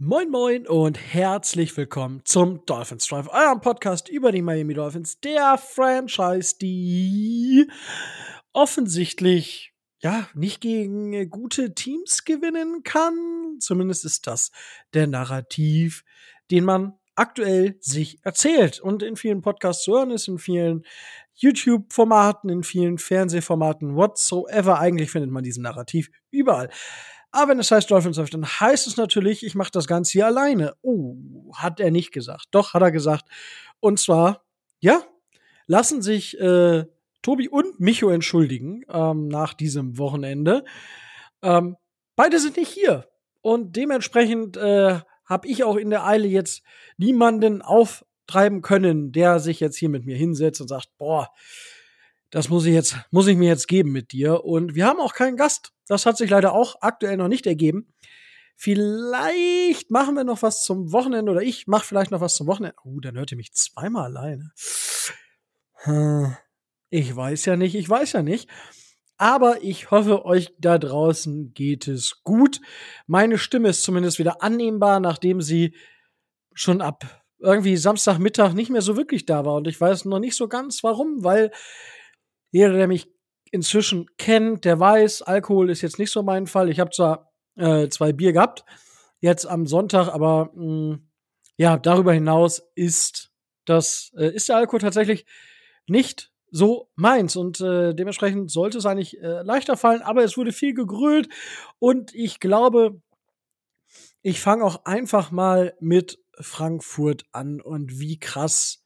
Moin Moin und herzlich willkommen zum Dolphins Drive, eurem Podcast über die Miami Dolphins, der Franchise, die offensichtlich ja nicht gegen gute Teams gewinnen kann. Zumindest ist das der Narrativ, den man aktuell sich erzählt und in vielen Podcasts zu hören ist, in vielen YouTube-Formaten, in vielen Fernsehformaten, whatsoever. Eigentlich findet man diesen Narrativ überall. Aber wenn es heißt Dolphins Life, dann heißt es natürlich, ich mache das Ganze hier alleine. Oh, hat er nicht gesagt. Doch, hat er gesagt. Und zwar, ja, lassen sich äh, Tobi und Micho entschuldigen ähm, nach diesem Wochenende. Ähm, beide sind nicht hier. Und dementsprechend äh, habe ich auch in der Eile jetzt niemanden auftreiben können, der sich jetzt hier mit mir hinsetzt und sagt, boah, das muss ich jetzt, muss ich mir jetzt geben mit dir. Und wir haben auch keinen Gast. Das hat sich leider auch aktuell noch nicht ergeben. Vielleicht machen wir noch was zum Wochenende oder ich mache vielleicht noch was zum Wochenende. Oh, dann hört ihr mich zweimal alleine. Hm, ich weiß ja nicht, ich weiß ja nicht. Aber ich hoffe, euch da draußen geht es gut. Meine Stimme ist zumindest wieder annehmbar, nachdem sie schon ab irgendwie Samstagmittag nicht mehr so wirklich da war. Und ich weiß noch nicht so ganz warum, weil jeder, der mich inzwischen kennt, der weiß, Alkohol ist jetzt nicht so mein Fall. Ich habe zwar äh, zwei Bier gehabt, jetzt am Sonntag, aber mh, mm, ja, darüber hinaus ist das, äh, ist der Alkohol tatsächlich nicht so meins und äh, dementsprechend sollte es eigentlich äh, leichter fallen, aber es wurde viel gegrölt und ich glaube, ich fange auch einfach mal mit Frankfurt an und wie krass,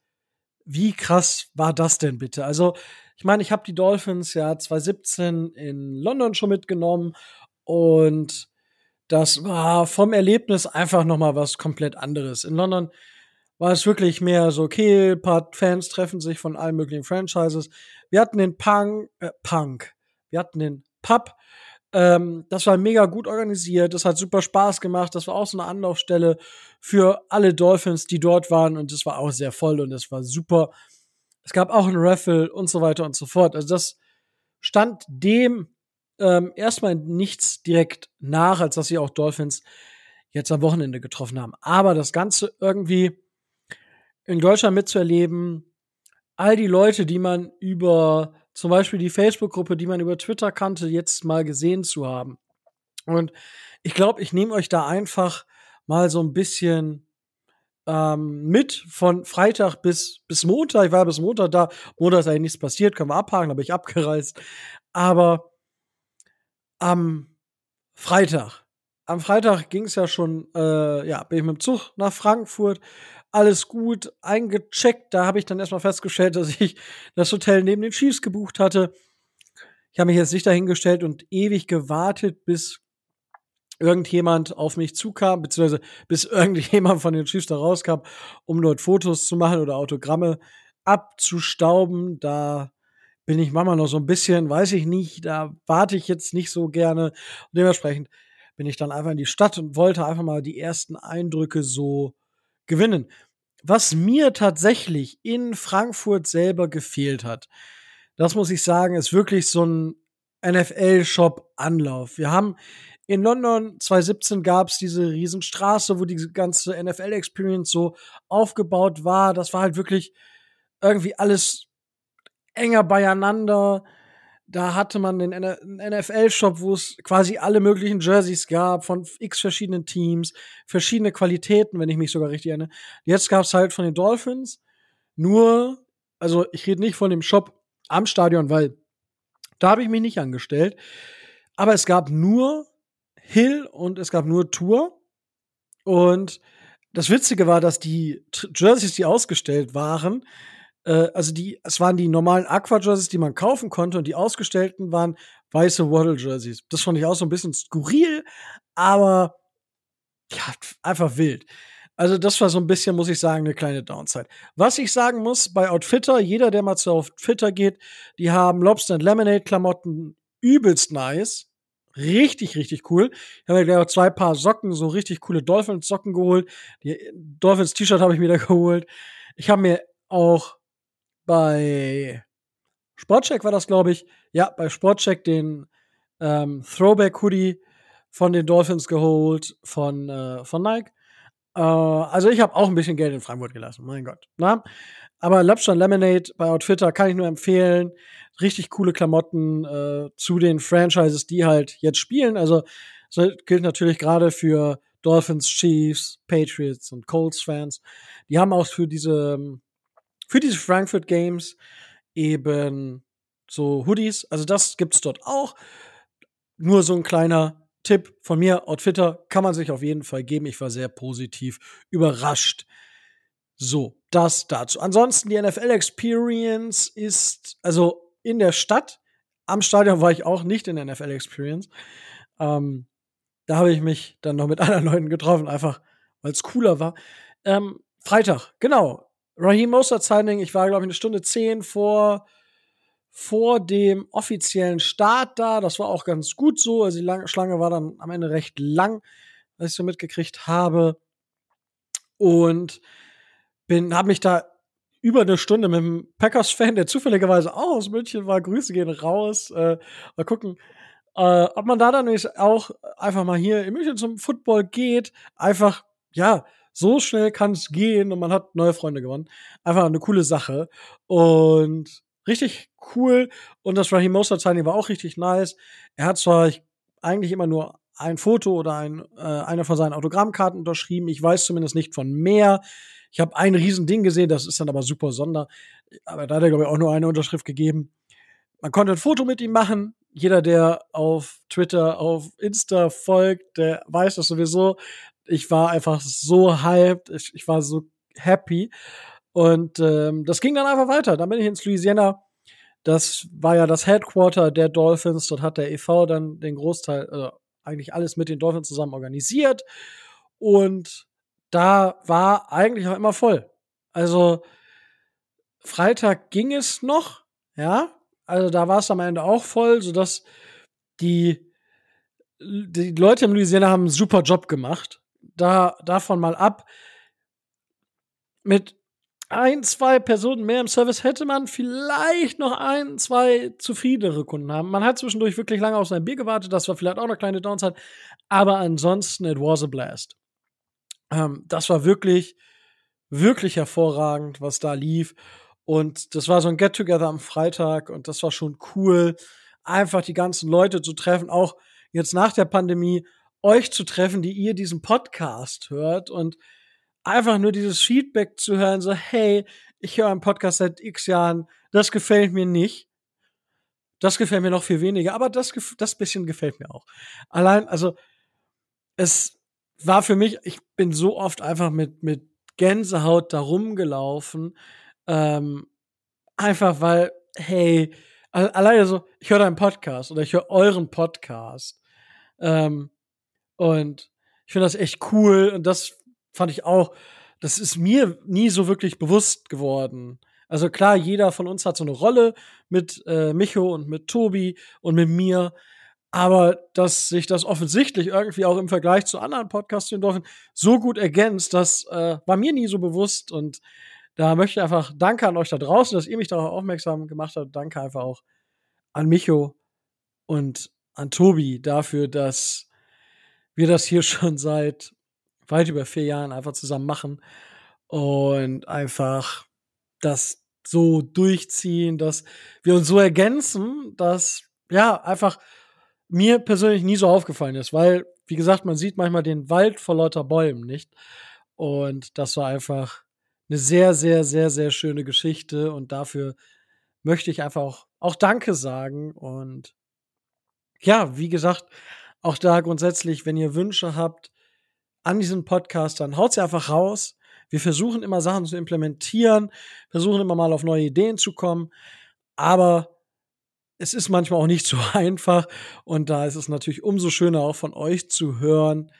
wie krass war das denn bitte? Also ich meine, ich habe die Dolphins ja 2017 in London schon mitgenommen und das war vom Erlebnis einfach noch mal was komplett anderes. In London war es wirklich mehr so, okay, ein paar Fans treffen sich von allen möglichen Franchises. Wir hatten den Punk, äh, Punk. Wir hatten den Pub. Ähm, das war mega gut organisiert. Das hat super Spaß gemacht. Das war auch so eine Anlaufstelle für alle Dolphins, die dort waren. Und es war auch sehr voll und es war super. Es gab auch ein Raffle und so weiter und so fort. Also das stand dem ähm, erstmal nichts direkt nach, als dass sie auch Dolphins jetzt am Wochenende getroffen haben. Aber das Ganze irgendwie in Deutschland mitzuerleben, all die Leute, die man über zum Beispiel die Facebook-Gruppe, die man über Twitter kannte, jetzt mal gesehen zu haben. Und ich glaube, ich nehme euch da einfach mal so ein bisschen ähm, mit von Freitag bis, bis Montag. Ich war bis Montag da. Montag ist eigentlich nichts passiert, können wir abhaken, da bin ich abgereist. Aber am Freitag, am Freitag ging es ja schon, äh, ja, bin ich mit dem Zug nach Frankfurt. Alles gut, eingecheckt. Da habe ich dann erstmal festgestellt, dass ich das Hotel neben den Chiefs gebucht hatte. Ich habe mich jetzt nicht dahingestellt und ewig gewartet, bis irgendjemand auf mich zukam, beziehungsweise bis irgendjemand von den Chiefs da rauskam, um dort Fotos zu machen oder Autogramme abzustauben. Da bin ich manchmal noch so ein bisschen, weiß ich nicht, da warte ich jetzt nicht so gerne. Und dementsprechend bin ich dann einfach in die Stadt und wollte einfach mal die ersten Eindrücke so gewinnen. Was mir tatsächlich in Frankfurt selber gefehlt hat, das muss ich sagen, ist wirklich so ein NFL-Shop-Anlauf. Wir haben in London 2017 gab es diese Riesenstraße, wo die ganze NFL-Experience so aufgebaut war. Das war halt wirklich irgendwie alles enger beieinander. Da hatte man den NFL-Shop, wo es quasi alle möglichen Jerseys gab von x verschiedenen Teams, verschiedene Qualitäten, wenn ich mich sogar richtig erinnere. Jetzt gab es halt von den Dolphins nur, also ich rede nicht von dem Shop am Stadion, weil da habe ich mich nicht angestellt. Aber es gab nur Hill und es gab nur Tour. Und das Witzige war, dass die Jerseys, die ausgestellt waren, äh, also die, es waren die normalen Aqua-Jerseys, die man kaufen konnte, und die ausgestellten waren weiße Waddle-Jerseys. Das fand ich auch so ein bisschen skurril, aber ja, einfach wild. Also das war so ein bisschen, muss ich sagen, eine kleine Downside. Was ich sagen muss, bei Outfitter, jeder, der mal zu Outfitter geht, die haben Lobster and Lemonade Klamotten übelst nice. Richtig, richtig cool. Ich habe mir gleich auch zwei Paar Socken, so richtig coole Dolphins-Socken geholt. Die Dolphins-T-Shirt habe ich mir da geholt. Ich habe mir auch bei Sportcheck war das, glaube ich, ja, bei Sportcheck den ähm, Throwback-Hoodie von den Dolphins geholt, von, äh, von Nike. Äh, also ich habe auch ein bisschen Geld in Frankfurt gelassen, mein Gott. Na? Aber Lapstone Lemonade bei Outfitter kann ich nur empfehlen. Richtig coole Klamotten äh, zu den Franchises, die halt jetzt spielen. Also das gilt natürlich gerade für Dolphins, Chiefs, Patriots und Colts-Fans. Die haben auch für diese, für diese Frankfurt Games eben so Hoodies. Also das gibt's dort auch. Nur so ein kleiner Tipp von mir, Outfitter kann man sich auf jeden Fall geben. Ich war sehr positiv überrascht. So, das dazu. Ansonsten die NFL Experience ist also in der Stadt. Am Stadion war ich auch nicht in der NFL Experience. Ähm, da habe ich mich dann noch mit anderen Leuten getroffen, einfach weil es cooler war. Ähm, Freitag, genau. Raheem Mostert Signing. Ich war, glaube ich, eine Stunde zehn vor vor dem offiziellen Start da. Das war auch ganz gut so. Also die Lang Schlange war dann am Ende recht lang, was ich so mitgekriegt habe. Und bin, habe mich da über eine Stunde mit einem Packers-Fan, der zufälligerweise auch aus München war, Grüße gehen raus. Äh, mal gucken, äh, ob man da dann nicht auch einfach mal hier in München zum Football geht. Einfach, ja, so schnell kann es gehen und man hat neue Freunde gewonnen. Einfach eine coole Sache. Und richtig cool. Und das Raheem Mostert Signing war auch richtig nice. Er hat zwar eigentlich immer nur ein Foto oder ein, äh, eine von seinen Autogrammkarten unterschrieben. Ich weiß zumindest nicht von mehr. Ich habe ein riesen Ding gesehen, das ist dann aber super sonder. Aber da hat er, glaube ich, auch nur eine Unterschrift gegeben. Man konnte ein Foto mit ihm machen. Jeder, der auf Twitter, auf Insta folgt, der weiß das sowieso. Ich war einfach so hyped. Ich, ich war so happy. Und ähm, das ging dann einfach weiter. Dann bin ich ins Louisiana. Das war ja das Headquarter der Dolphins. Dort hat der EV dann den Großteil, äh, eigentlich alles mit den Dolphins zusammen organisiert. Und da war eigentlich auch immer voll. Also Freitag ging es noch, ja. Also da war es am Ende auch voll, sodass die, die Leute im Louisiana haben einen super Job gemacht. Da, davon mal ab. Mit ein, zwei Personen mehr im Service hätte man vielleicht noch ein, zwei zufriedenere Kunden haben. Man hat zwischendurch wirklich lange auf sein Bier gewartet, das war vielleicht auch eine kleine Downside, aber ansonsten, it was a blast. Ähm, das war wirklich, wirklich hervorragend, was da lief. Und das war so ein Get-Together am Freitag und das war schon cool, einfach die ganzen Leute zu treffen, auch jetzt nach der Pandemie, euch zu treffen, die ihr diesen Podcast hört und einfach nur dieses Feedback zu hören, so, hey, ich höre einen Podcast seit x Jahren, das gefällt mir nicht. Das gefällt mir noch viel weniger, aber das, das bisschen gefällt mir auch. Allein, also, es war für mich, ich bin so oft einfach mit, mit Gänsehaut da rumgelaufen, ähm, einfach weil, hey, alleine so, ich höre deinen Podcast oder ich höre euren Podcast. Ähm, und ich finde das echt cool und das fand ich auch, das ist mir nie so wirklich bewusst geworden. Also klar, jeder von uns hat so eine Rolle mit äh, Micho und mit Tobi und mit mir. Aber dass sich das offensichtlich irgendwie auch im Vergleich zu anderen Podcasts in Dorfen so gut ergänzt, das äh, war mir nie so bewusst. Und da möchte ich einfach Danke an euch da draußen, dass ihr mich darauf aufmerksam gemacht habt. Danke einfach auch an Micho und an Tobi dafür, dass wir das hier schon seit weit über vier Jahren einfach zusammen machen und einfach das so durchziehen, dass wir uns so ergänzen, dass ja einfach mir persönlich nie so aufgefallen ist, weil wie gesagt, man sieht manchmal den Wald vor lauter Bäumen nicht. Und das war einfach eine sehr sehr sehr sehr schöne Geschichte. Und dafür möchte ich einfach auch, auch Danke sagen. Und ja, wie gesagt, auch da grundsätzlich, wenn ihr Wünsche habt, an diesen Podcastern. Haut sie einfach raus. Wir versuchen immer Sachen zu implementieren, versuchen immer mal auf neue Ideen zu kommen, aber es ist manchmal auch nicht so einfach und da ist es natürlich umso schöner auch von euch zu hören,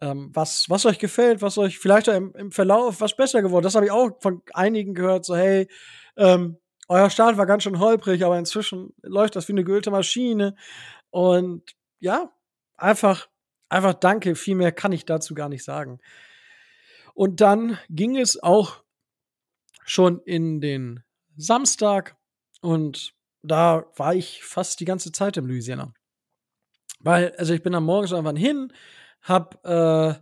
ähm, was, was euch gefällt, was euch vielleicht im, im Verlauf was besser geworden. Das habe ich auch von einigen gehört, so hey, ähm, euer Start war ganz schön holprig, aber inzwischen läuft das wie eine geölte Maschine und ja, einfach Einfach danke, viel mehr kann ich dazu gar nicht sagen. Und dann ging es auch schon in den Samstag und da war ich fast die ganze Zeit im Louisiana. Weil, also ich bin am Morgen einfach hin, hab äh,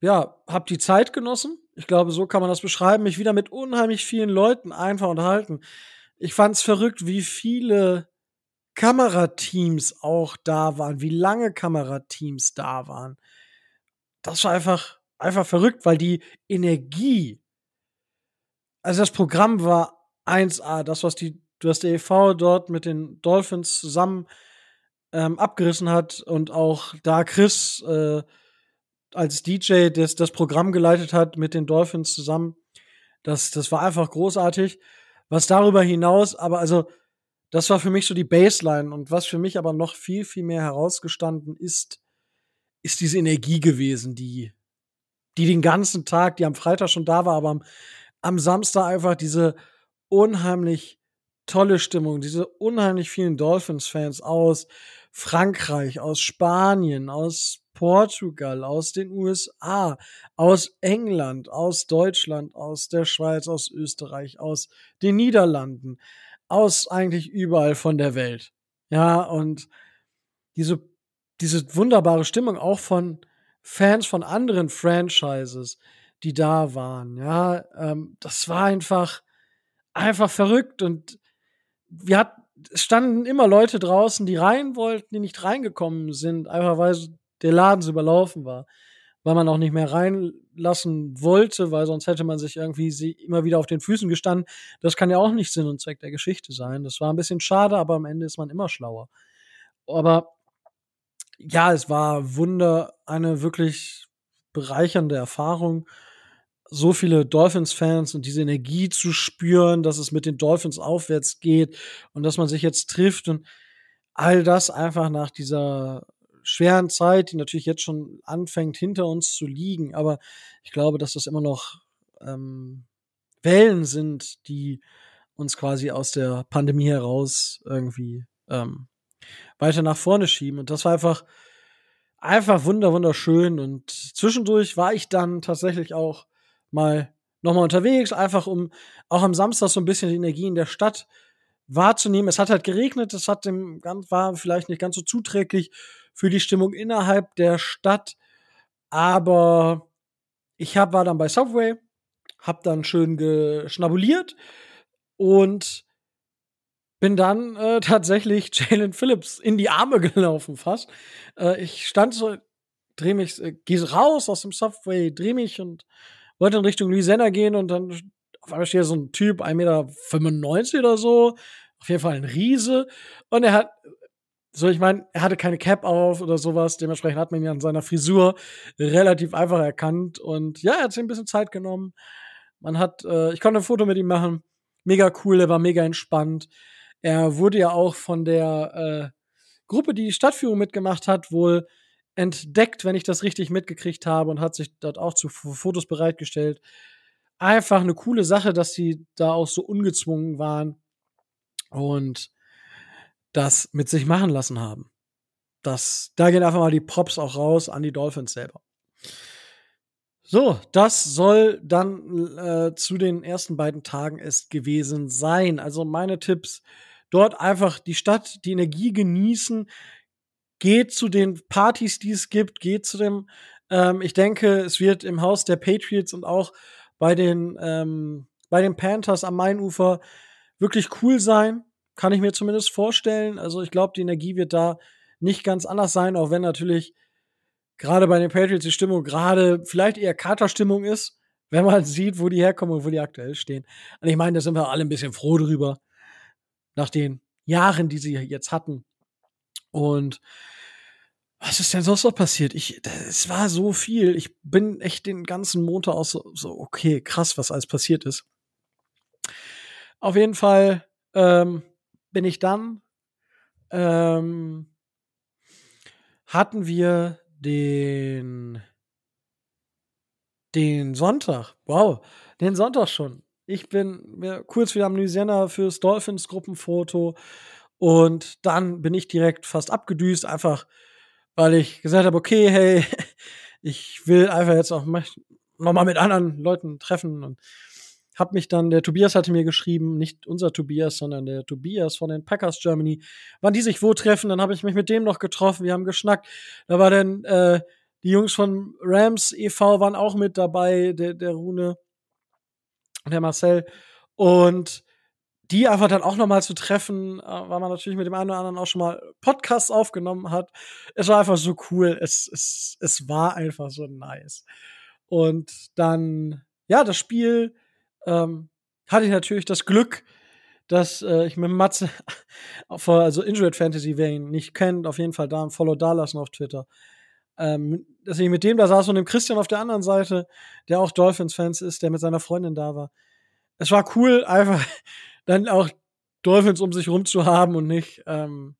ja, hab die Zeit genossen. Ich glaube, so kann man das beschreiben. Mich wieder mit unheimlich vielen Leuten einfach unterhalten. Ich fand's verrückt, wie viele Kamerateams auch da waren, wie lange Kamerateams da waren. Das war einfach, einfach verrückt, weil die Energie, also das Programm war 1A, das, was die, was der EV dort mit den Dolphins zusammen ähm, abgerissen hat und auch da Chris äh, als DJ das, das Programm geleitet hat mit den Dolphins zusammen, das, das war einfach großartig. Was darüber hinaus, aber also das war für mich so die Baseline. Und was für mich aber noch viel, viel mehr herausgestanden ist, ist diese Energie gewesen, die, die den ganzen Tag, die am Freitag schon da war, aber am, am Samstag einfach diese unheimlich tolle Stimmung, diese unheimlich vielen Dolphins-Fans aus Frankreich, aus Spanien, aus Portugal, aus den USA, aus England, aus Deutschland, aus der Schweiz, aus Österreich, aus den Niederlanden aus eigentlich überall von der Welt. Ja, und diese, diese wunderbare Stimmung auch von Fans von anderen Franchises, die da waren, ja, ähm, das war einfach, einfach verrückt und wir hatten, es standen immer Leute draußen, die rein wollten, die nicht reingekommen sind, einfach weil der Laden so überlaufen war weil man auch nicht mehr reinlassen wollte, weil sonst hätte man sich irgendwie sie immer wieder auf den Füßen gestanden. Das kann ja auch nicht Sinn und Zweck der Geschichte sein. Das war ein bisschen schade, aber am Ende ist man immer schlauer. Aber ja, es war Wunder, eine wirklich bereichernde Erfahrung, so viele Dolphins-Fans und diese Energie zu spüren, dass es mit den Dolphins aufwärts geht und dass man sich jetzt trifft und all das einfach nach dieser schweren Zeit, die natürlich jetzt schon anfängt, hinter uns zu liegen. Aber ich glaube, dass das immer noch ähm, Wellen sind, die uns quasi aus der Pandemie heraus irgendwie ähm, weiter nach vorne schieben. Und das war einfach, einfach wunder, wunderschön. Und zwischendurch war ich dann tatsächlich auch mal nochmal unterwegs, einfach um auch am Samstag so ein bisschen die Energie in der Stadt wahrzunehmen. Es hat halt geregnet, es hat dem war vielleicht nicht ganz so zuträglich für die Stimmung innerhalb der Stadt. Aber ich hab, war dann bei Subway, hab dann schön geschnabuliert und bin dann äh, tatsächlich Jalen Phillips in die Arme gelaufen fast. Äh, ich stand so, dreh mich, äh, geh raus aus dem Subway, dreh mich und wollte in Richtung Louisiana gehen und dann auf einmal steht so ein Typ, 1,95 Meter oder so, auf jeden Fall ein Riese und er hat so, ich meine, er hatte keine Cap auf oder sowas, dementsprechend hat man ihn an seiner Frisur relativ einfach erkannt. Und ja, er hat sich ein bisschen Zeit genommen. Man hat, äh, ich konnte ein Foto mit ihm machen. Mega cool, er war mega entspannt. Er wurde ja auch von der äh, Gruppe, die die Stadtführung mitgemacht hat, wohl entdeckt, wenn ich das richtig mitgekriegt habe, und hat sich dort auch zu Fotos bereitgestellt. Einfach eine coole Sache, dass sie da auch so ungezwungen waren. Und das mit sich machen lassen haben. Das, da gehen einfach mal die Props auch raus an die Dolphins selber. So, das soll dann äh, zu den ersten beiden Tagen es gewesen sein. Also meine Tipps, dort einfach die Stadt, die Energie genießen, geht zu den Partys, die es gibt, geht zu dem, ähm, ich denke, es wird im Haus der Patriots und auch bei den, ähm, bei den Panthers am Mainufer wirklich cool sein. Kann ich mir zumindest vorstellen. Also ich glaube, die Energie wird da nicht ganz anders sein, auch wenn natürlich gerade bei den Patriots die Stimmung gerade vielleicht eher Katerstimmung ist, wenn man sieht, wo die herkommen und wo die aktuell stehen. Und ich meine, da sind wir alle ein bisschen froh drüber, nach den Jahren, die sie jetzt hatten. Und was ist denn sonst noch passiert? Ich, es war so viel. Ich bin echt den ganzen Montag aus so, so okay, krass, was alles passiert ist. Auf jeden Fall ähm, bin ich dann, ähm, hatten wir den, den Sonntag. Wow, den Sonntag schon. Ich bin kurz wieder am Louisiana fürs Dolphins Gruppenfoto und dann bin ich direkt fast abgedüst, einfach weil ich gesagt habe, okay, hey, ich will einfach jetzt auch noch mal mit anderen Leuten treffen und hab mich dann, der Tobias hatte mir geschrieben, nicht unser Tobias, sondern der Tobias von den Packers Germany, wann die sich wo treffen. Dann habe ich mich mit dem noch getroffen, wir haben geschnackt. Da war dann äh, Die Jungs von Rams e.V. waren auch mit dabei, der, der Rune und der Marcel. Und die einfach dann auch nochmal zu treffen, äh, weil man natürlich mit dem einen oder anderen auch schon mal Podcasts aufgenommen hat. Es war einfach so cool. Es, es, es war einfach so nice. Und dann, ja, das Spiel ähm, hatte ich natürlich das Glück, dass äh, ich mit Matze, also Injured Fantasy, wer ihn nicht kennt, auf jeden Fall da ein Follow da lassen auf Twitter. Ähm, dass ich mit dem da saß und dem Christian auf der anderen Seite, der auch Dolphins-Fans ist, der mit seiner Freundin da war. Es war cool, einfach dann auch Dolphins um sich rum zu haben und nicht, ähm,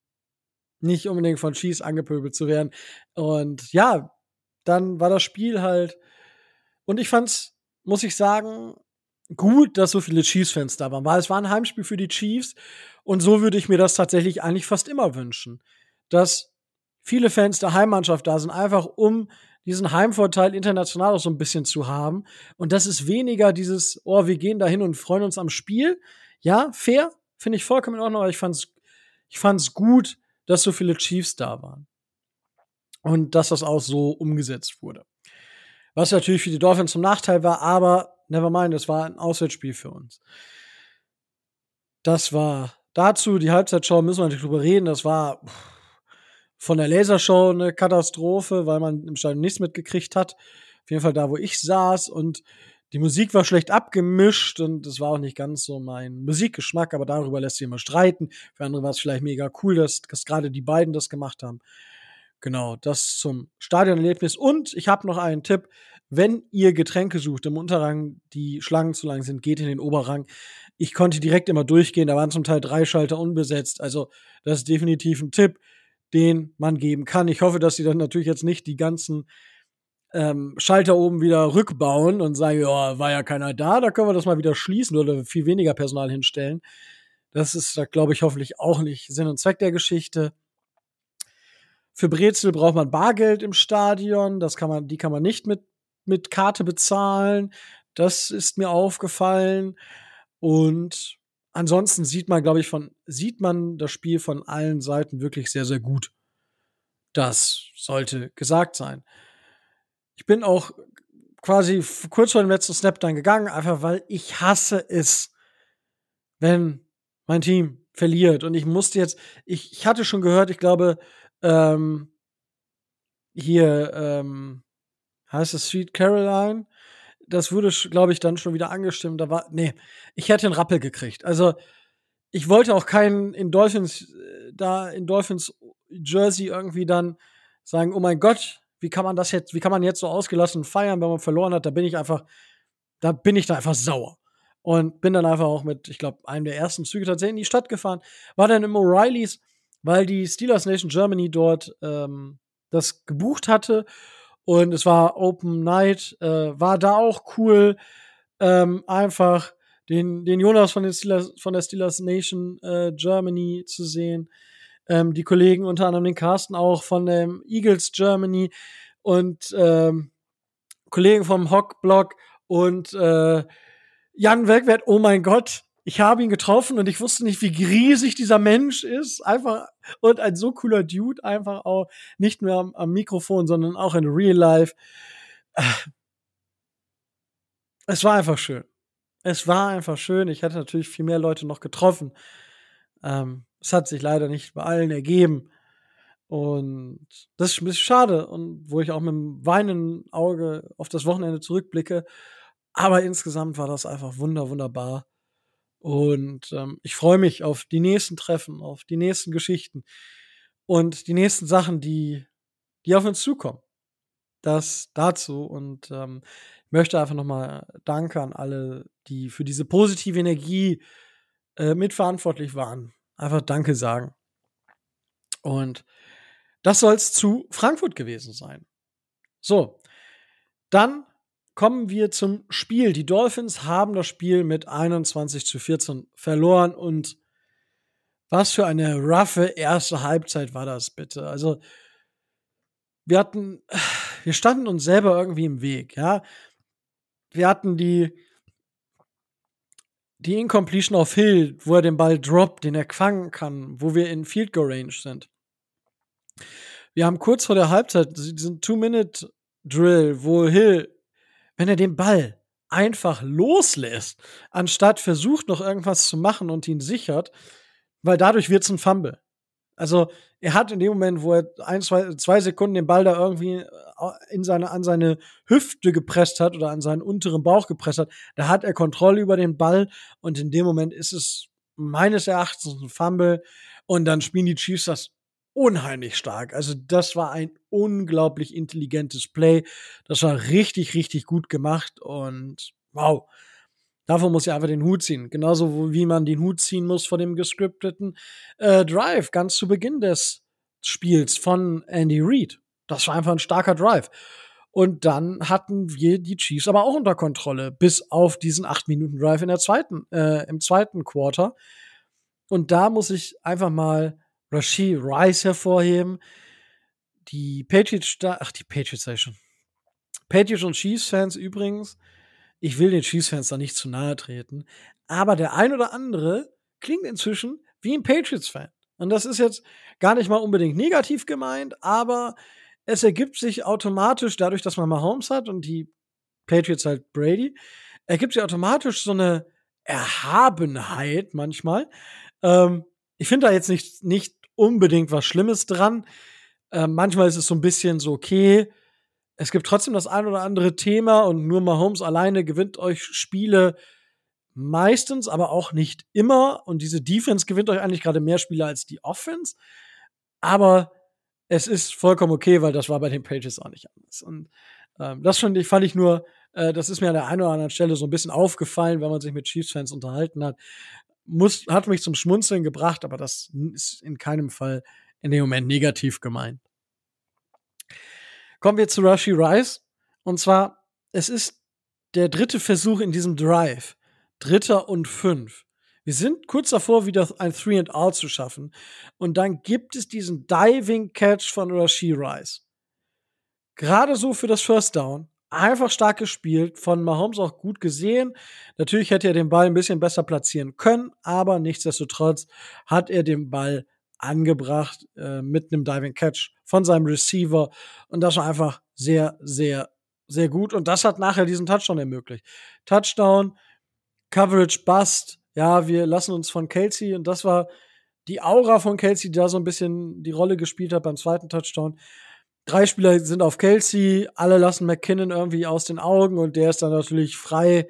nicht unbedingt von Cheese angepöbelt zu werden. Und ja, dann war das Spiel halt. Und ich fand's, muss ich sagen, gut, dass so viele Chiefs-Fans da waren, weil es war ein Heimspiel für die Chiefs und so würde ich mir das tatsächlich eigentlich fast immer wünschen, dass viele Fans der Heimmannschaft da sind, einfach um diesen Heimvorteil international auch so ein bisschen zu haben und das ist weniger dieses, oh, wir gehen da hin und freuen uns am Spiel. Ja, fair, finde ich vollkommen in Ordnung, aber ich fand's, ich fand's gut, dass so viele Chiefs da waren. Und dass das auch so umgesetzt wurde. Was natürlich für die Dolphins zum Nachteil war, aber never mind, es war ein Auswärtsspiel für uns. Das war dazu, die Halbzeitshow müssen wir natürlich drüber reden, das war von der Lasershow eine Katastrophe, weil man im Stadion nichts mitgekriegt hat. Auf jeden Fall da, wo ich saß und die Musik war schlecht abgemischt und es war auch nicht ganz so mein Musikgeschmack, aber darüber lässt sich immer streiten. Für andere war es vielleicht mega cool, dass, dass gerade die beiden das gemacht haben. Genau, das zum Stadionerlebnis. Und ich habe noch einen Tipp. Wenn ihr Getränke sucht im Unterrang, die Schlangen zu lang sind, geht in den Oberrang. Ich konnte direkt immer durchgehen, da waren zum Teil drei Schalter unbesetzt. Also, das ist definitiv ein Tipp, den man geben kann. Ich hoffe, dass sie dann natürlich jetzt nicht die ganzen ähm, Schalter oben wieder rückbauen und sagen, ja, war ja keiner da, da können wir das mal wieder schließen oder viel weniger Personal hinstellen. Das ist, da glaube ich, hoffentlich auch nicht Sinn und Zweck der Geschichte. Für Brezel braucht man Bargeld im Stadion. Das kann man, die kann man nicht mit, mit Karte bezahlen. Das ist mir aufgefallen. Und ansonsten sieht man, glaube ich, von, sieht man das Spiel von allen Seiten wirklich sehr, sehr gut. Das sollte gesagt sein. Ich bin auch quasi kurz vor dem letzten Snap dann gegangen, einfach weil ich hasse es, wenn mein Team verliert. Und ich musste jetzt, ich, ich hatte schon gehört, ich glaube, ähm, hier, ähm, heißt es Sweet Caroline? Das wurde, glaube ich, dann schon wieder angestimmt. Da war, nee, ich hätte einen Rappel gekriegt. Also, ich wollte auch keinen in Dolphins, äh, da in Dolphins Jersey irgendwie dann sagen, oh mein Gott, wie kann man das jetzt, wie kann man jetzt so ausgelassen feiern, wenn man verloren hat? Da bin ich einfach, da bin ich da einfach sauer. Und bin dann einfach auch mit, ich glaube, einem der ersten Züge tatsächlich in die Stadt gefahren. War dann im O'Reillys, weil die Steelers Nation Germany dort ähm, das gebucht hatte. Und es war Open Night, äh, war da auch cool. Ähm, einfach den, den Jonas von, den Steelers, von der Steelers Nation äh, Germany zu sehen ähm, die Kollegen, unter anderem den Carsten auch von dem Eagles Germany und ähm, Kollegen vom Hock-Blog und äh, Jan Welkwert, oh mein Gott, ich habe ihn getroffen und ich wusste nicht, wie riesig dieser Mensch ist. Einfach und ein so cooler Dude, einfach auch nicht nur am, am Mikrofon, sondern auch in Real Life. Es war einfach schön. Es war einfach schön. Ich hätte natürlich viel mehr Leute noch getroffen. Ähm, es hat sich leider nicht bei allen ergeben. Und das ist ein bisschen schade. Und wo ich auch mit einem weinenden Auge auf das Wochenende zurückblicke. Aber insgesamt war das einfach wunder, wunderbar. Und ähm, ich freue mich auf die nächsten Treffen, auf die nächsten Geschichten und die nächsten Sachen, die, die auf uns zukommen. Das dazu. Und ähm, ich möchte einfach nochmal Danke an alle, die für diese positive Energie äh, mitverantwortlich waren einfach Danke sagen. Und das soll es zu Frankfurt gewesen sein. So, dann kommen wir zum Spiel. Die Dolphins haben das Spiel mit 21 zu 14 verloren und was für eine roughe erste Halbzeit war das bitte? Also, wir hatten, wir standen uns selber irgendwie im Weg, ja. Wir hatten die die Incompletion auf Hill, wo er den Ball droppt, den er fangen kann, wo wir in Field Goal Range sind. wir haben kurz vor der Halbzeit diesen Two-Minute-Drill, wo Hill, wenn er den Ball einfach loslässt, anstatt versucht noch irgendwas zu machen und ihn sichert, weil dadurch wird es ein Fumble. Also er hat in dem Moment, wo er ein, zwei, zwei Sekunden den Ball da irgendwie äh, in seine, an seine Hüfte gepresst hat oder an seinen unteren Bauch gepresst hat, da hat er Kontrolle über den Ball und in dem Moment ist es meines Erachtens ein Fumble und dann spielen die Chiefs das unheimlich stark. Also das war ein unglaublich intelligentes Play. Das war richtig, richtig gut gemacht und wow. Davon muss ich einfach den Hut ziehen. Genauso wie man den Hut ziehen muss vor dem gescripteten äh, Drive ganz zu Beginn des Spiels von Andy Reid. Das war einfach ein starker Drive. Und dann hatten wir die Chiefs aber auch unter Kontrolle, bis auf diesen 8-Minuten-Drive in der zweiten, äh, im zweiten Quarter. Und da muss ich einfach mal Rashid Rice hervorheben. Die Patriots, ach, die Patriots sei schon. Patriots und Chiefs-Fans übrigens, ich will den Chiefs-Fans da nicht zu nahe treten, aber der ein oder andere klingt inzwischen wie ein Patriots-Fan. Und das ist jetzt gar nicht mal unbedingt negativ gemeint, aber es ergibt sich automatisch, dadurch, dass man Mahomes hat und die Patriots halt Brady, ergibt sich automatisch so eine Erhabenheit manchmal. Ähm, ich finde da jetzt nicht, nicht unbedingt was Schlimmes dran. Äh, manchmal ist es so ein bisschen so, okay, es gibt trotzdem das ein oder andere Thema und nur Mahomes alleine gewinnt euch Spiele meistens, aber auch nicht immer. Und diese Defense gewinnt euch eigentlich gerade mehr Spiele als die Offense. Aber es ist vollkommen okay, weil das war bei den Pages auch nicht anders. Und ähm, das fand ich, fand ich nur, äh, das ist mir an der einen oder anderen Stelle so ein bisschen aufgefallen, wenn man sich mit Chiefs-Fans unterhalten hat muss, hat mich zum Schmunzeln gebracht, aber das ist in keinem Fall in dem Moment negativ gemeint. Kommen wir zu Rashi Rice. Und zwar, es ist der dritte Versuch in diesem Drive. Dritter und fünf. Wir sind kurz davor, wieder ein Three and Out zu schaffen. Und dann gibt es diesen Diving Catch von Rashi Rice. Gerade so für das First Down einfach stark gespielt, von Mahomes auch gut gesehen. Natürlich hätte er den Ball ein bisschen besser platzieren können, aber nichtsdestotrotz hat er den Ball angebracht äh, mit einem Diving Catch von seinem Receiver. Und das war einfach sehr, sehr, sehr gut. Und das hat nachher diesen Touchdown ermöglicht. Touchdown, Coverage Bust, ja, wir lassen uns von Kelsey. Und das war die Aura von Kelsey, die da so ein bisschen die Rolle gespielt hat beim zweiten Touchdown. Drei Spieler sind auf Kelsey, alle lassen McKinnon irgendwie aus den Augen. Und der ist dann natürlich frei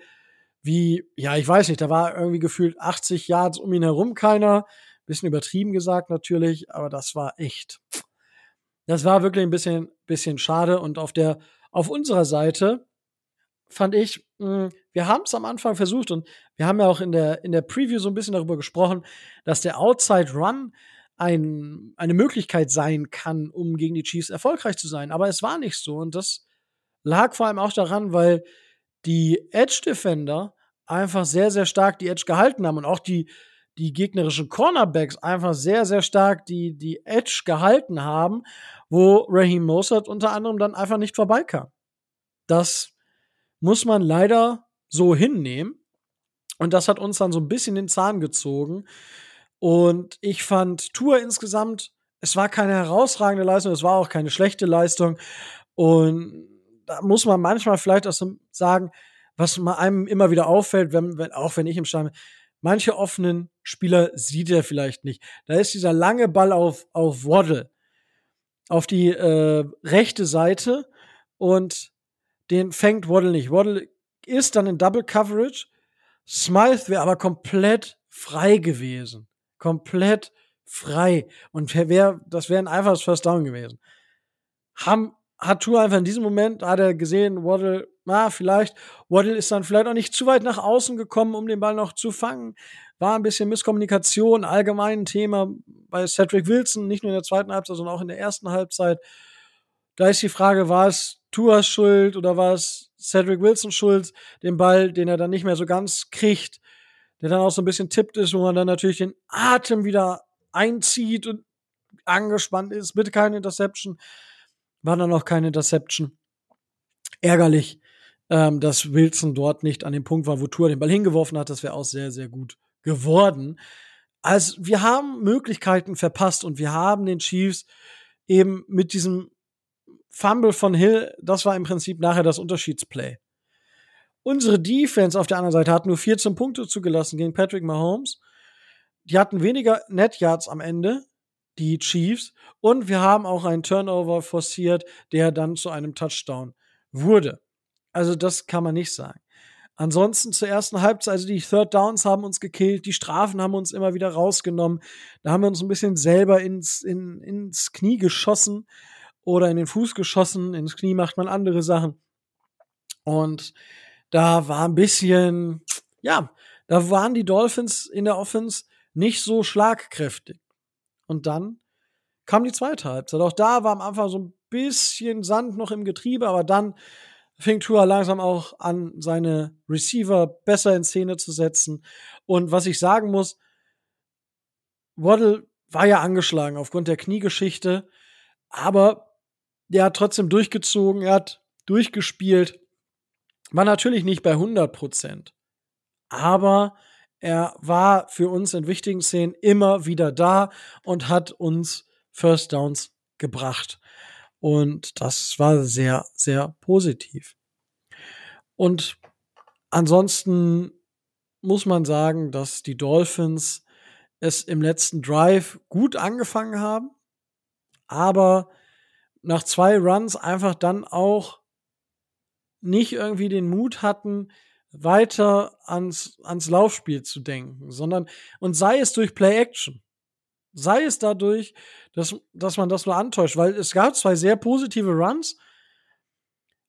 wie, ja, ich weiß nicht, da war irgendwie gefühlt 80 Yards um ihn herum keiner. Bisschen übertrieben gesagt natürlich, aber das war echt. Das war wirklich ein bisschen, bisschen schade und auf der, auf unserer Seite fand ich, mh, hm, wir haben es am Anfang versucht und wir haben ja auch in der, in der Preview so ein bisschen darüber gesprochen, dass der Outside Run ein, eine Möglichkeit sein kann, um gegen die Chiefs erfolgreich zu sein. Aber es war nicht so. Und das lag vor allem auch daran, weil die Edge Defender einfach sehr, sehr stark die Edge gehalten haben und auch die, die gegnerischen Cornerbacks einfach sehr, sehr stark die, die Edge gehalten haben, wo Raheem Mossad unter anderem dann einfach nicht vorbeikam. Das muss man leider so hinnehmen. Und das hat uns dann so ein bisschen den Zahn gezogen. Und ich fand Tour insgesamt, es war keine herausragende Leistung, es war auch keine schlechte Leistung. Und da muss man manchmal vielleicht auch so sagen, was einem immer wieder auffällt, wenn, wenn, auch wenn ich im Stadion bin, manche offenen Spieler sieht er vielleicht nicht. Da ist dieser lange Ball auf, auf Waddle, auf die äh, rechte Seite und den fängt Waddle nicht. Waddle ist dann in Double Coverage. Smythe wäre aber komplett frei gewesen komplett frei. Und wer, das wäre ein einfaches First Down gewesen. Haben, hat Tour einfach in diesem Moment, hat er gesehen, Waddle, na, vielleicht, Waddle ist dann vielleicht auch nicht zu weit nach außen gekommen, um den Ball noch zu fangen. War ein bisschen Misskommunikation, allgemein Thema bei Cedric Wilson, nicht nur in der zweiten Halbzeit, sondern auch in der ersten Halbzeit. Da ist die Frage, war es Tuas Schuld oder war es Cedric Wilson Schuld, den Ball, den er dann nicht mehr so ganz kriegt der dann auch so ein bisschen tippt ist, wo man dann natürlich den Atem wieder einzieht und angespannt ist. Bitte keine Interception. War dann auch keine Interception. Ärgerlich, ähm, dass Wilson dort nicht an dem Punkt war, wo Tour den Ball hingeworfen hat. Das wäre auch sehr, sehr gut geworden. Also wir haben Möglichkeiten verpasst und wir haben den Chiefs eben mit diesem Fumble von Hill, das war im Prinzip nachher das Unterschiedsplay. Unsere Defense auf der anderen Seite hat nur 14 Punkte zugelassen gegen Patrick Mahomes. Die hatten weniger Net Yards am Ende, die Chiefs. Und wir haben auch einen Turnover forciert, der dann zu einem Touchdown wurde. Also das kann man nicht sagen. Ansonsten zur ersten Halbzeit, also die Third Downs haben uns gekillt, die Strafen haben uns immer wieder rausgenommen. Da haben wir uns ein bisschen selber ins, in, ins Knie geschossen oder in den Fuß geschossen. Ins Knie macht man andere Sachen. Und da war ein bisschen, ja, da waren die Dolphins in der Offense nicht so schlagkräftig. Und dann kam die zweite Halbzeit. Auch da war am Anfang so ein bisschen Sand noch im Getriebe, aber dann fing Tua langsam auch an, seine Receiver besser in Szene zu setzen. Und was ich sagen muss, Waddle war ja angeschlagen aufgrund der Kniegeschichte, aber der hat trotzdem durchgezogen, er hat durchgespielt, war natürlich nicht bei 100 Prozent, aber er war für uns in wichtigen Szenen immer wieder da und hat uns First Downs gebracht. Und das war sehr, sehr positiv. Und ansonsten muss man sagen, dass die Dolphins es im letzten Drive gut angefangen haben, aber nach zwei Runs einfach dann auch nicht irgendwie den Mut hatten, weiter ans, ans Laufspiel zu denken, sondern und sei es durch Play Action, sei es dadurch, dass, dass man das nur antäuscht, weil es gab zwei sehr positive Runs.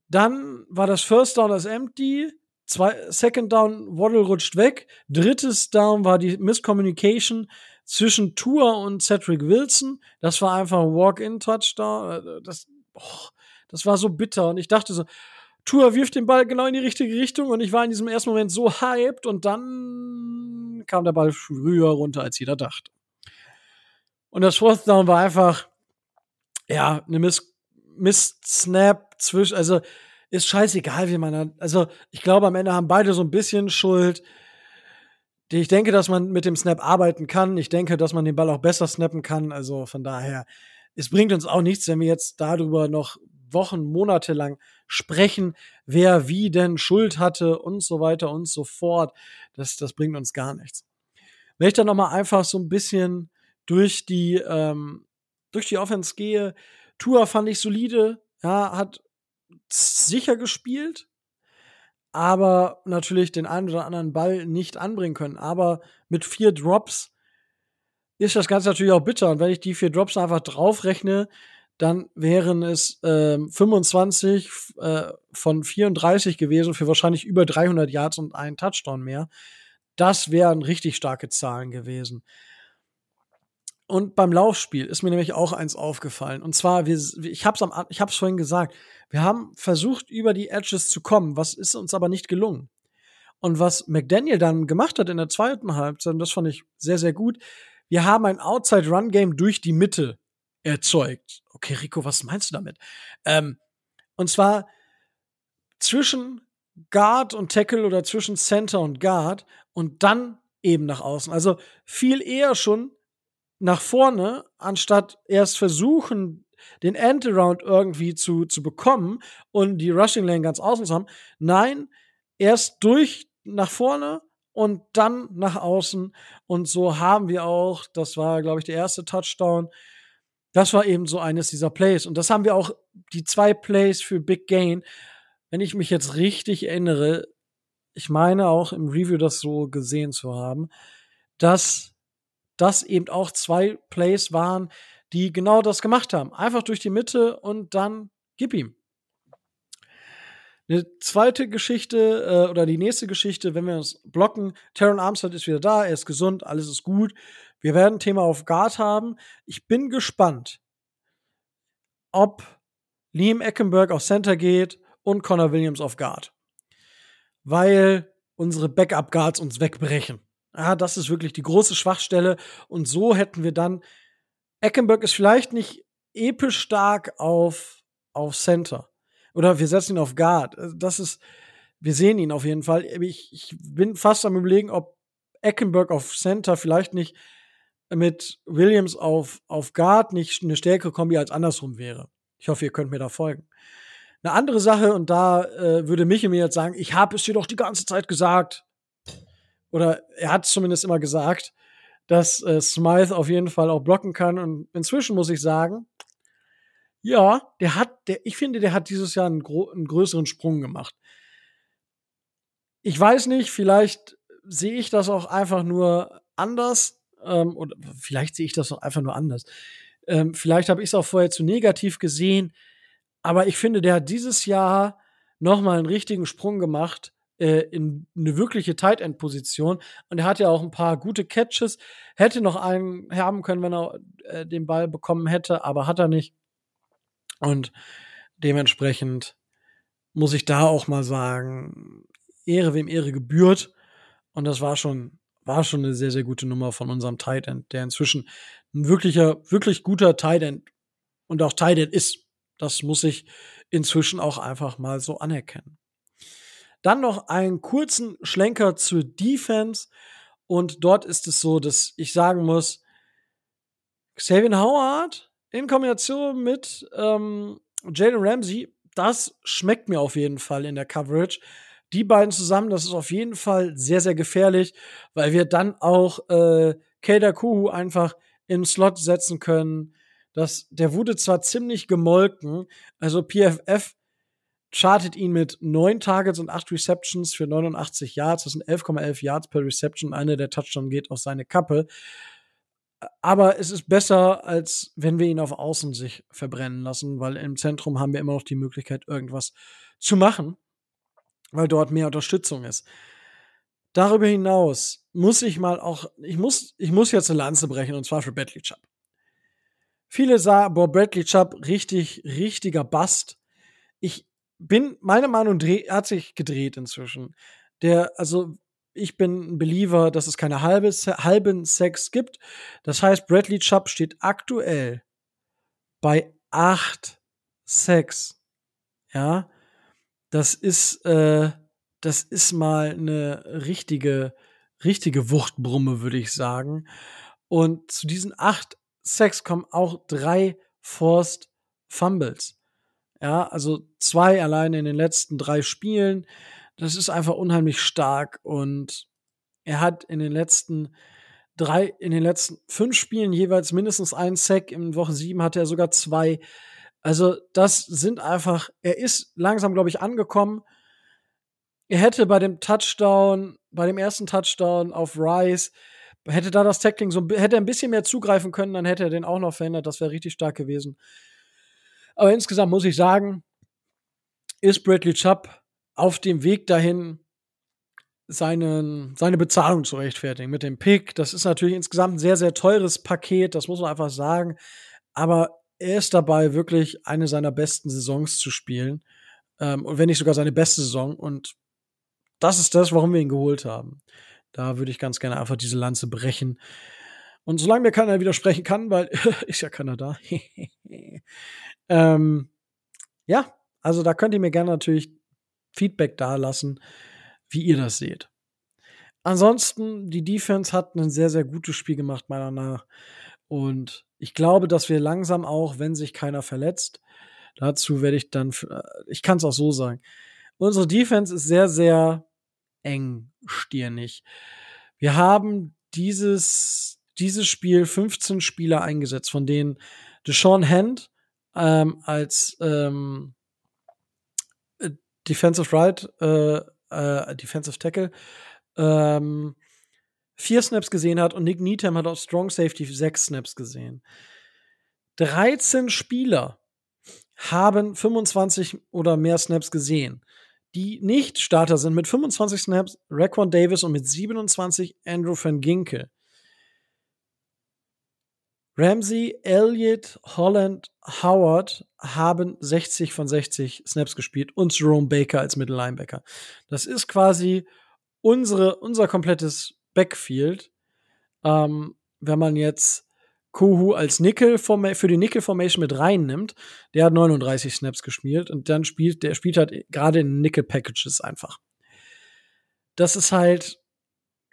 Dann war das First Down das Empty, zwei, Second Down, Waddle rutscht weg, drittes Down war die Miscommunication zwischen Tour und Cedric Wilson. Das war einfach ein Walk-in-Touchdown. Das, oh, das war so bitter. Und ich dachte so, Tour wirft den Ball genau in die richtige Richtung und ich war in diesem ersten Moment so hyped und dann kam der Ball früher runter, als jeder dachte. Und das Fourth Down war einfach, ja, eine Miss, Miss Snap zwischen, also ist scheißegal, wie man, also ich glaube, am Ende haben beide so ein bisschen Schuld. Ich denke, dass man mit dem Snap arbeiten kann. Ich denke, dass man den Ball auch besser snappen kann. Also von daher, es bringt uns auch nichts, wenn wir jetzt darüber noch Wochen, Monate lang sprechen, wer wie denn Schuld hatte und so weiter und so fort. Das, das bringt uns gar nichts. Wenn ich dann nochmal einfach so ein bisschen durch die, ähm, durch die Offense gehe, Tua fand ich solide, ja, hat sicher gespielt, aber natürlich den einen oder anderen Ball nicht anbringen können. Aber mit vier Drops ist das Ganze natürlich auch bitter. Und wenn ich die vier Drops einfach draufrechne, dann wären es äh, 25 äh, von 34 gewesen für wahrscheinlich über 300 Yards und einen Touchdown mehr. Das wären richtig starke Zahlen gewesen. Und beim Laufspiel ist mir nämlich auch eins aufgefallen. Und zwar, wir, ich habe es ich hab's vorhin gesagt, wir haben versucht, über die Edges zu kommen, was ist uns aber nicht gelungen. Und was McDaniel dann gemacht hat in der zweiten Halbzeit, das fand ich sehr, sehr gut, wir haben ein Outside-Run-Game durch die Mitte erzeugt. Okay, Rico, was meinst du damit? Ähm, und zwar zwischen Guard und Tackle oder zwischen Center und Guard und dann eben nach außen. Also viel eher schon nach vorne, anstatt erst versuchen, den Endaround irgendwie zu, zu bekommen und die Rushing Lane ganz außen zu haben. Nein, erst durch nach vorne und dann nach außen. Und so haben wir auch, das war, glaube ich, der erste Touchdown. Das war eben so eines dieser Plays. Und das haben wir auch, die zwei Plays für Big Gain. Wenn ich mich jetzt richtig erinnere, ich meine auch im Review das so gesehen zu haben, dass das eben auch zwei Plays waren, die genau das gemacht haben. Einfach durch die Mitte und dann gib ihm. Eine zweite Geschichte äh, oder die nächste Geschichte, wenn wir uns blocken, Taron Armstead ist wieder da, er ist gesund, alles ist gut. Wir werden ein Thema auf Guard haben. Ich bin gespannt, ob Liam Eckenberg auf Center geht und Connor Williams auf Guard. Weil unsere Backup-Guards uns wegbrechen. Ah, das ist wirklich die große Schwachstelle. Und so hätten wir dann. Eckenberg ist vielleicht nicht episch stark auf, auf Center. Oder wir setzen ihn auf Guard. Also das ist, wir sehen ihn auf jeden Fall. Ich, ich bin fast am überlegen, ob Eckenberg auf Center vielleicht nicht mit Williams auf, auf Guard nicht eine stärkere Kombi als andersrum wäre. Ich hoffe, ihr könnt mir da folgen. Eine andere Sache, und da äh, würde Michi mir jetzt sagen, ich habe es dir doch die ganze Zeit gesagt. Oder er hat es zumindest immer gesagt, dass äh, Smythe auf jeden Fall auch blocken kann. Und inzwischen muss ich sagen, ja, der hat, der, ich finde, der hat dieses Jahr einen, einen größeren Sprung gemacht. Ich weiß nicht, vielleicht sehe ich das auch einfach nur anders. Ähm, oder vielleicht sehe ich das auch einfach nur anders. Ähm, vielleicht habe ich es auch vorher zu negativ gesehen. Aber ich finde, der hat dieses Jahr noch mal einen richtigen Sprung gemacht äh, in eine wirkliche Tight End Position und er hat ja auch ein paar gute Catches, hätte noch einen haben können, wenn er äh, den Ball bekommen hätte, aber hat er nicht. Und dementsprechend muss ich da auch mal sagen, Ehre wem Ehre gebührt und das war schon war schon eine sehr sehr gute Nummer von unserem Tight End, der inzwischen ein wirklicher wirklich guter Tight End und auch Tight End ist. Das muss ich inzwischen auch einfach mal so anerkennen. Dann noch einen kurzen Schlenker zur Defense. Und dort ist es so, dass ich sagen muss, Xavier Howard in Kombination mit ähm, Jalen Ramsey, das schmeckt mir auf jeden Fall in der Coverage. Die beiden zusammen, das ist auf jeden Fall sehr, sehr gefährlich, weil wir dann auch äh, Kader Kuhu einfach im Slot setzen können, dass der wurde zwar ziemlich gemolken, also PFF chartet ihn mit neun Targets und acht Receptions für 89 Yards. Das sind 11,11 Yards per Reception. Eine der Touchdown geht auf seine Kappe. Aber es ist besser, als wenn wir ihn auf Außen sich verbrennen lassen, weil im Zentrum haben wir immer noch die Möglichkeit, irgendwas zu machen, weil dort mehr Unterstützung ist. Darüber hinaus muss ich mal auch, ich muss, ich muss jetzt eine Lanze brechen und zwar für Bradley Chubb. Viele sagen, boah, Bradley Chubb, richtig, richtiger Bast. Bin, meine Meinung hat sich gedreht inzwischen. Der, also, ich bin ein Believer, dass es keine halbe, halben Sex gibt. Das heißt, Bradley Chubb steht aktuell bei acht Sex. Ja, das ist, äh, das ist mal eine richtige, richtige Wuchtbrumme, würde ich sagen. Und zu diesen acht Sex kommen auch drei Forced Fumbles. Ja, also zwei alleine in den letzten drei Spielen. Das ist einfach unheimlich stark und er hat in den letzten drei, in den letzten fünf Spielen jeweils mindestens einen Sack. In Woche sieben hatte er sogar zwei. Also, das sind einfach, er ist langsam, glaube ich, angekommen. Er hätte bei dem Touchdown, bei dem ersten Touchdown auf Rice, Hätte da das Tackling so, hätte er ein bisschen mehr zugreifen können, dann hätte er den auch noch verändert. Das wäre richtig stark gewesen. Aber insgesamt muss ich sagen, ist Bradley Chubb auf dem Weg dahin, seinen, seine Bezahlung zu rechtfertigen mit dem Pick. Das ist natürlich insgesamt ein sehr, sehr teures Paket, das muss man einfach sagen. Aber er ist dabei, wirklich eine seiner besten Saisons zu spielen. Ähm, und wenn nicht sogar seine beste Saison. Und das ist das, warum wir ihn geholt haben. Da würde ich ganz gerne einfach diese Lanze brechen. Und solange mir keiner widersprechen kann, weil ist ja keiner da. ähm, ja, also da könnt ihr mir gerne natürlich Feedback da lassen, wie ihr das seht. Ansonsten, die Defense hat ein sehr, sehr gutes Spiel gemacht, meiner nach. Und ich glaube, dass wir langsam auch, wenn sich keiner verletzt, dazu werde ich dann, äh, ich kann es auch so sagen, unsere Defense ist sehr, sehr engstirnig. Wir haben dieses, dieses Spiel 15 Spieler eingesetzt, von denen Deshaun Hand ähm, als ähm, äh, Defensive Right, äh, äh, Defensive Tackle, ähm, vier Snaps gesehen hat und Nick Needham hat auf Strong Safety sechs Snaps gesehen. 13 Spieler haben 25 oder mehr Snaps gesehen. Die Nicht-Starter sind mit 25 Snaps Raquan Davis und mit 27 Andrew van Ginkel. Ramsey, Elliott, Holland, Howard haben 60 von 60 Snaps gespielt und Jerome Baker als Mittellinebacker. Das ist quasi unsere, unser komplettes Backfield. Ähm, wenn man jetzt Kuhu als Nickel für die Nickel Formation mit reinnimmt, der hat 39 Snaps gespielt und dann spielt der spielt halt gerade in Nickel Packages einfach. Das ist halt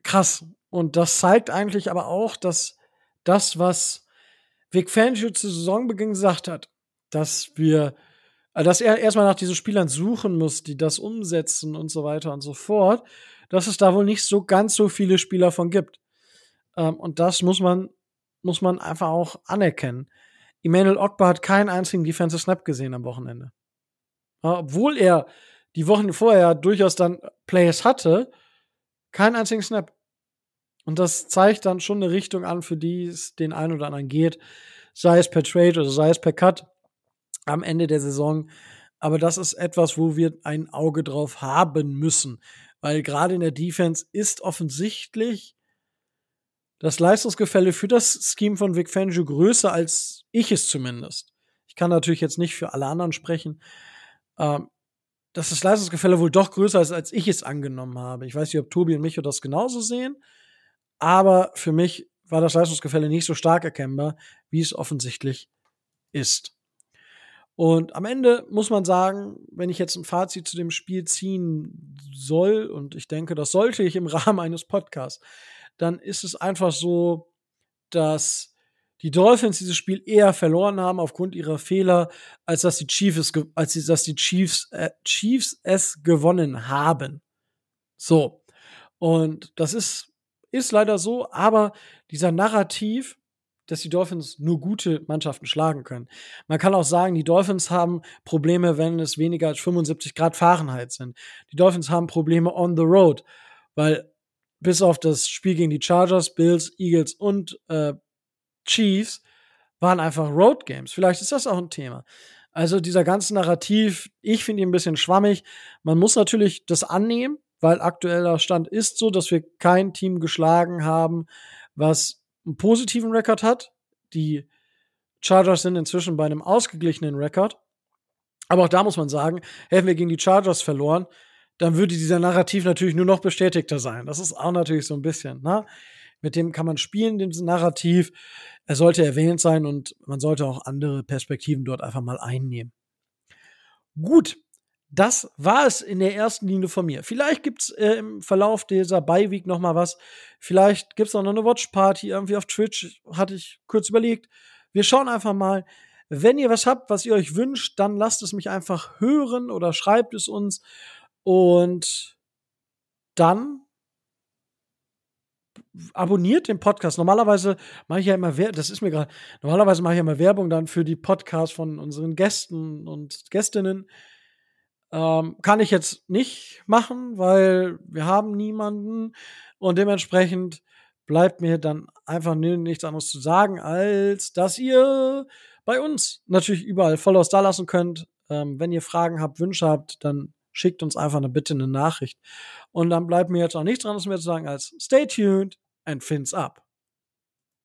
krass und das zeigt eigentlich aber auch, dass das, was Vic Fangio zu Saisonbeginn gesagt hat, dass wir, äh, dass er erstmal nach diesen Spielern suchen muss, die das umsetzen und so weiter und so fort, dass es da wohl nicht so ganz so viele Spieler von gibt. Ähm, und das muss man, muss man einfach auch anerkennen. Emmanuel Ogba hat keinen einzigen Defensive Snap gesehen am Wochenende. Obwohl er die Wochen vorher durchaus dann Plays hatte, keinen einzigen Snap. Und das zeigt dann schon eine Richtung an, für die es den einen oder anderen geht, sei es per Trade oder sei es per Cut am Ende der Saison. Aber das ist etwas, wo wir ein Auge drauf haben müssen. Weil gerade in der Defense ist offensichtlich das Leistungsgefälle für das Scheme von Vic Fangio größer als ich es zumindest. Ich kann natürlich jetzt nicht für alle anderen sprechen. Ähm, dass das Leistungsgefälle wohl doch größer ist, als ich es angenommen habe. Ich weiß nicht, ob Tobi und Micho das genauso sehen, aber für mich war das Leistungsgefälle nicht so stark erkennbar, wie es offensichtlich ist. Und am Ende muss man sagen, wenn ich jetzt ein Fazit zu dem Spiel ziehen soll, und ich denke, das sollte ich im Rahmen eines Podcasts, dann ist es einfach so, dass die Dolphins dieses Spiel eher verloren haben aufgrund ihrer Fehler, als dass die Chiefs, als dass die Chiefs, äh, Chiefs es gewonnen haben. So. Und das ist, ist leider so, aber dieser Narrativ, dass die Dolphins nur gute Mannschaften schlagen können. Man kann auch sagen, die Dolphins haben Probleme, wenn es weniger als 75 Grad Fahrenheit sind. Die Dolphins haben Probleme on the road, weil bis auf das Spiel gegen die Chargers, Bills, Eagles und äh, Chiefs waren einfach Road Games. Vielleicht ist das auch ein Thema. Also dieser ganze Narrativ, ich finde ihn ein bisschen schwammig. Man muss natürlich das annehmen, weil aktueller Stand ist so, dass wir kein Team geschlagen haben, was einen positiven Rekord hat. Die Chargers sind inzwischen bei einem ausgeglichenen Rekord. Aber auch da muss man sagen, hätten wir gegen die Chargers verloren, dann würde dieser Narrativ natürlich nur noch bestätigter sein. Das ist auch natürlich so ein bisschen, ne? Mit dem kann man spielen, dem Narrativ. Er sollte erwähnt sein und man sollte auch andere Perspektiven dort einfach mal einnehmen. Gut, das war es in der ersten Linie von mir. Vielleicht gibt's äh, im Verlauf dieser Beiweek noch mal was. Vielleicht gibt's auch noch eine Watchparty irgendwie auf Twitch. Hatte ich kurz überlegt. Wir schauen einfach mal. Wenn ihr was habt, was ihr euch wünscht, dann lasst es mich einfach hören oder schreibt es uns. Und dann abonniert den Podcast. Normalerweise mache ich ja immer, das ist mir gerade, normalerweise mache ich ja immer Werbung dann für die Podcasts von unseren Gästen und Gästinnen. Ähm, kann ich jetzt nicht machen, weil wir haben niemanden und dementsprechend bleibt mir dann einfach nichts anderes zu sagen, als dass ihr bei uns natürlich überall Follows da lassen könnt. Ähm, wenn ihr Fragen habt, Wünsche habt, dann schickt uns einfach eine bitte eine Nachricht. Und dann bleibt mir jetzt auch nichts anderes mehr zu sagen als stay tuned and fins up.